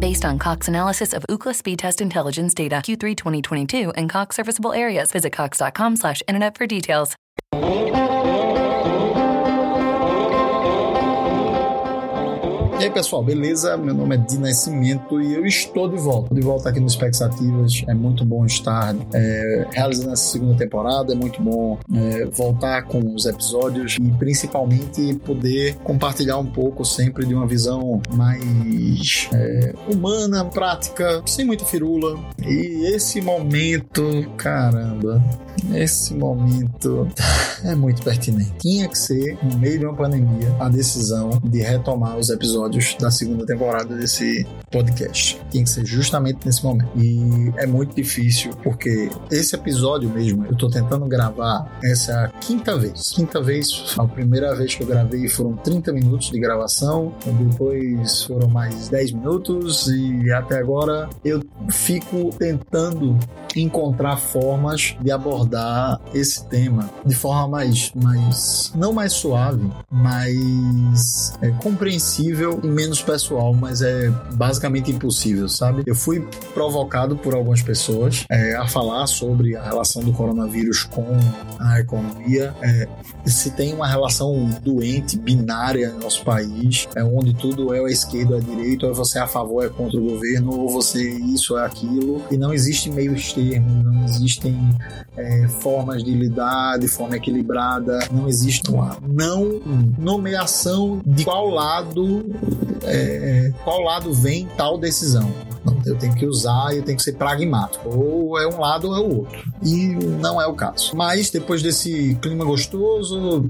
Based on Cox analysis of Ookla speed test intelligence data Q3 2022 and Cox serviceable areas, visit cox.com/internet for details. E aí, pessoal, beleza? Meu nome é Di Nascimento e eu estou de volta. De volta aqui no Expectativas. É muito bom estar é, realizando essa segunda temporada. É muito bom é, voltar com os episódios e principalmente poder compartilhar um pouco sempre de uma visão mais é, humana, prática, sem muita firula. E esse momento, caramba, esse momento é muito pertinente. Tinha que ser, no meio de uma pandemia, a decisão de retomar os episódios da segunda temporada desse podcast. Tinha que ser justamente nesse momento. E é muito difícil, porque esse episódio mesmo, eu tô tentando gravar, essa quinta vez. Quinta vez, a primeira vez que eu gravei foram 30 minutos de gravação, depois foram mais 10 minutos, e até agora eu fico tentando encontrar formas de abordar esse tema de forma mais, mais não mais suave, mais é, compreensível e menos pessoal, mas é basicamente impossível, sabe? Eu fui provocado por algumas pessoas é, a falar sobre a relação do coronavírus com a economia. É, se tem uma relação doente, binária no nosso país, é onde tudo é a esquerda a direita, ou você é a favor, é contra o governo, ou você isso aquilo, e não existe meio termos, não existem é, formas de lidar de forma equilibrada, não existe uma não nomeação de qual lado é, qual lado vem tal decisão. Eu tenho que usar eu tenho que ser pragmático. Ou é um lado ou é o outro. E não é o caso. Mas depois desse clima gostoso,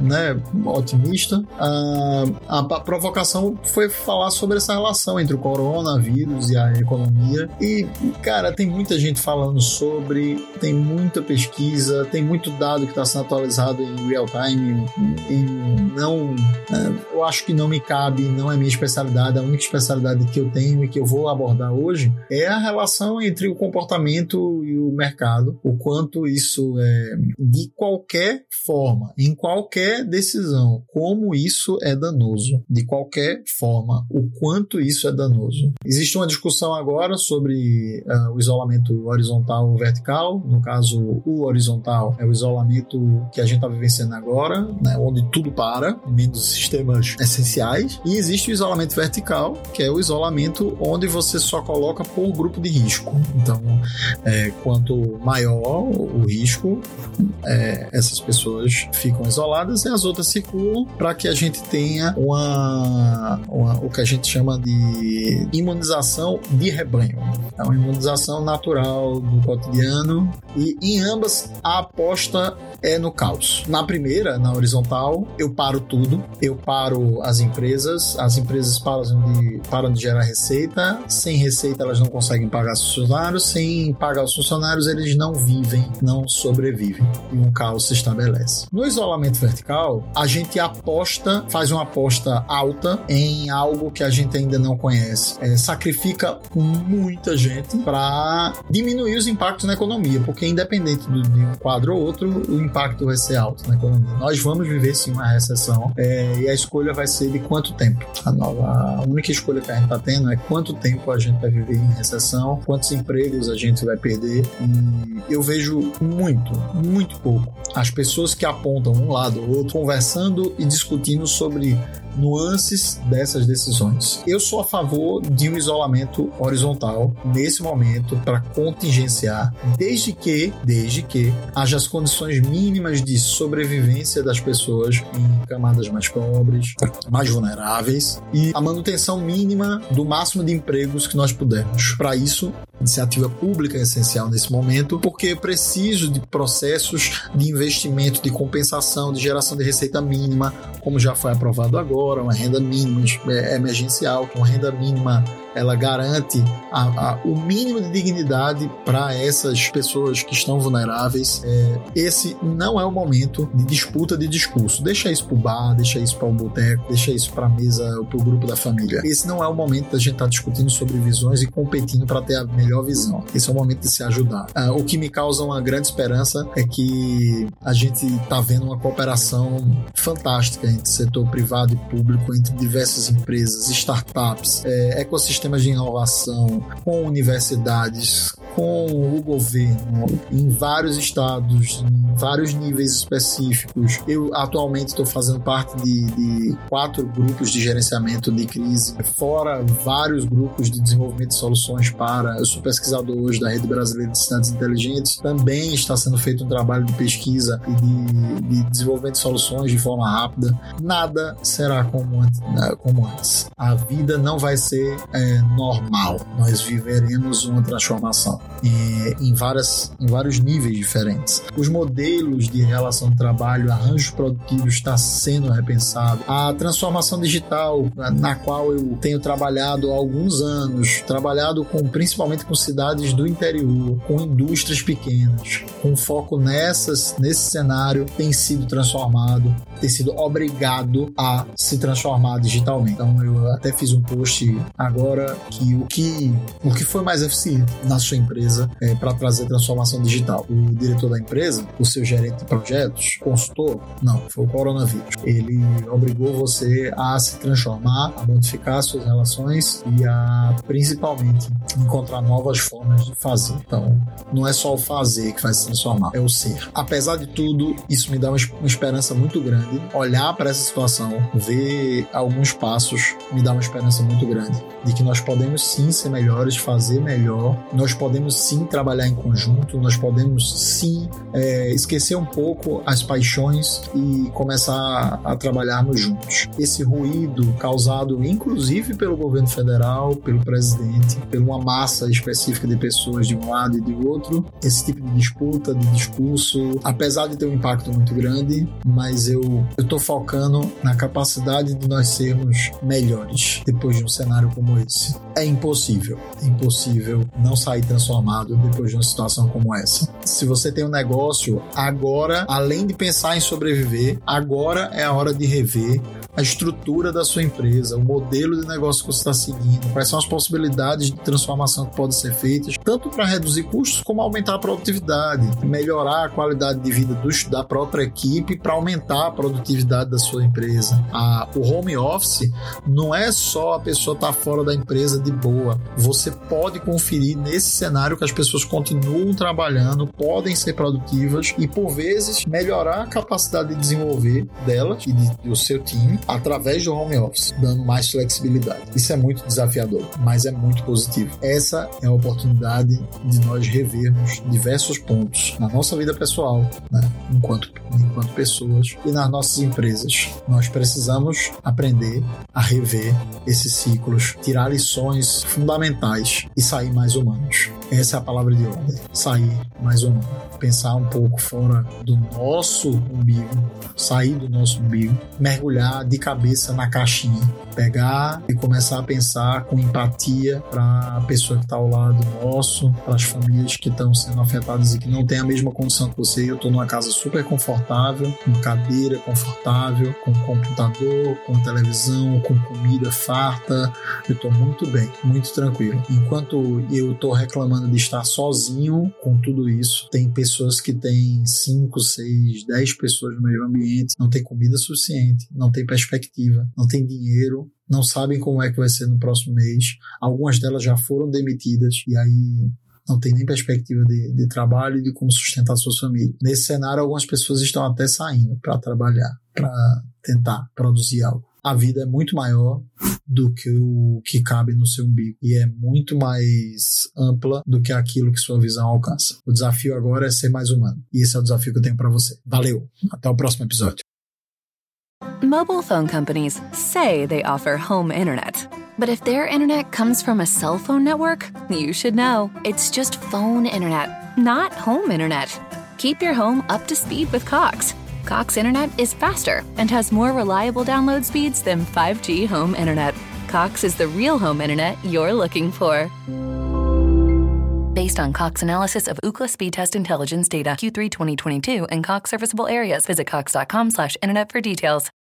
né, otimista, a, a provocação foi falar sobre essa relação entre o coronavírus e a economia. E, cara, tem muita gente falando sobre, tem muita pesquisa, tem muito dado que está sendo atualizado em real time. E não, é, eu acho que não me cabe, não é minha especialidade. A única especialidade que eu tenho e que eu vou abordar hoje é a relação entre o comportamento e o mercado, o quanto isso é de qualquer forma, em qualquer decisão, como isso é danoso, de qualquer forma, o quanto isso é danoso. Existe uma discussão agora sobre uh, o isolamento horizontal ou vertical, no caso, o horizontal é o isolamento que a gente está vivenciando agora, né, onde tudo para, menos sistemas essenciais, e existe o isolamento vertical, que é o isolamento onde você só coloca por grupo de risco. Então, é, quanto maior o risco, é, essas pessoas ficam isoladas e as outras circulam para que a gente tenha uma, uma, o que a gente chama de imunização de rebanho. É uma imunização natural do cotidiano. E em ambas a aposta é no caos. Na primeira, na horizontal, eu paro tudo, eu paro as empresas, as empresas param de, param de gerar receita, sem receita elas não conseguem pagar os funcionários, sem pagar os funcionários eles não vivem, não sobrevivem. E um caos se estabelece. No isolamento vertical, a gente aposta, faz uma aposta alta em algo que a gente ainda não conhece, é, sacrifica muita gente para diminuir os impactos na economia, porque independente de um quadro ou outro, o impacto vai ser alto na economia. Nós vamos viver sim uma recessão é, e a escolha vai ser de quanto tempo. A, nova, a única escolha que a gente está tendo é quanto tempo a gente vai viver em recessão, quantos empregos a gente vai perder. E eu vejo muito, muito pouco as pessoas que apontam um lado ou outro conversando e discutindo sobre nuances dessas decisões. Eu sou a favor de um isolamento horizontal nesse momento para contingenciar, desde que, desde que haja as condições mínimas de sobrevivência das pessoas em camadas mais pobres, mais vulneráveis e a manutenção mínima do máximo de empregos que nós pudermos. Para isso, iniciativa pública é essencial nesse momento, porque preciso de processos de investimento, de compensação, de geração de receita mínima, como já foi aprovado agora, uma renda mínima é, emergencial, uma renda mínima ela garante a, a, o mínimo de dignidade para essas pessoas que estão vulneráveis. É, esse não é o momento de disputa de discurso. Deixa isso pro bar, deixa isso para o boteco, deixa isso para a mesa ou para o grupo da família. Esse não é o momento da gente estar tá discutindo sobre visões e competindo para ter a melhor visão. Esse é o momento de se ajudar. Ah, o que me causa uma grande esperança é que a gente está vendo uma cooperação fantástica entre setor privado e público, entre diversas empresas, startups, é, ecossistemas de inovação, com universidades, com o governo em vários estados, em vários níveis específicos. Eu atualmente estou fazendo parte de, de, quatro grupos de gerenciamento de crise, fora vários grupos de desenvolvimento de soluções para. Eu sou pesquisador hoje da Rede Brasileira de Cidades Inteligentes. Também está sendo feito um trabalho de pesquisa e de, de desenvolvimento de soluções de forma rápida. Nada será como antes. Né, como antes. A vida não vai ser é, normal. Nós viveremos uma transformação é, em, várias, em vários níveis diferentes. Os modelos de relação de trabalho, arranjos produtivos está sendo repensado. A transformação digital, na qual eu tenho trabalhado há alguns anos, trabalhado com principalmente com cidades do interior, com indústrias pequenas, com foco nessas, nesse cenário, tem sido transformado, tem sido obrigado a se transformar digitalmente. Então eu até fiz um post agora que o que, o que foi mais eficiente na sua empresa empresa é, para trazer transformação digital. O diretor da empresa, o seu gerente de projetos, consultor? Não, foi o coronavírus. Ele obrigou você a se transformar, a modificar suas relações e a principalmente encontrar novas formas de fazer. Então, não é só o fazer que vai se transformar, é o ser. Apesar de tudo, isso me dá uma, uma esperança muito grande. Olhar para essa situação, ver alguns passos, me dá uma esperança muito grande de que nós podemos sim ser melhores, fazer melhor, nós podemos podemos sim trabalhar em conjunto, nós podemos sim é, esquecer um pouco as paixões e começar a, trabalharmos juntos. Esse ruído causado inclusive pelo governo federal, pelo presidente, por uma massa específica de pessoas de um lado e de outro, esse tipo de disputa, de discurso, apesar de ter um impacto muito grande, mas eu estou focando na capacidade de nós sermos melhores depois de um cenário como esse. É impossível, é impossível não sair transformado depois de uma situação como essa. Se você tem um negócio, agora, além de pensar em sobreviver, agora é a hora de rever a estrutura da sua empresa, o modelo de negócio que você está seguindo, quais são as possibilidades de transformação que podem ser feitas, tanto para reduzir custos como aumentar a produtividade, melhorar a qualidade de vida da própria equipe para aumentar a produtividade da sua empresa. A, o home office não é só a pessoa estar tá fora da empresa de boa. Você pode conferir nesse cenário que as pessoas continuam trabalhando, podem ser produtivas e por vezes melhorar a capacidade de desenvolver delas e de, do seu time através do home office, dando mais flexibilidade. Isso é muito desafiador, mas é muito positivo. Essa é a oportunidade de nós revermos diversos pontos na nossa vida pessoal, né? enquanto, enquanto pessoas e nas nossas empresas. Nós precisamos aprender a rever esses ciclos, tirar lições fundamentais e sair mais humanos. Essa é a palavra de ordem. Sair mais humano. Pensar um pouco fora do nosso umbigo, sair do nosso umbigo, mergulhar de cabeça na caixinha, pegar e começar a pensar com empatia para a pessoa que está ao lado nosso, para as famílias que estão sendo afetadas e que não têm a mesma condição que você. Eu estou numa casa super confortável, com cadeira confortável, com computador, com televisão, com comida farta. Eu estou muito bem, muito tranquilo. Enquanto eu estou reclamando de estar sozinho com tudo isso, tem pessoas que têm 5, 6, 10 pessoas no mesmo ambiente, não tem comida suficiente, não tem perspectiva, não tem dinheiro, não sabem como é que vai ser no próximo mês. Algumas delas já foram demitidas e aí não tem nem perspectiva de, de trabalho e de como sustentar sua família. Nesse cenário, algumas pessoas estão até saindo para trabalhar, para tentar produzir algo. A vida é muito maior do que o que cabe no seu umbigo e é muito mais ampla do que aquilo que sua visão alcança. O desafio agora é ser mais humano e esse é o desafio que eu tenho para você. Valeu, até o próximo episódio. Mobile phone companies say they offer home internet. But if their internet comes from a cell phone network, you should know it's just phone internet, not home internet. Keep your home up to speed with Cox. Cox internet is faster and has more reliable download speeds than 5G home internet. Cox is the real home internet you're looking for. Based on Cox analysis of Ookla speed test intelligence data Q3 2022 and Cox serviceable areas, visit cox.com/internet for details.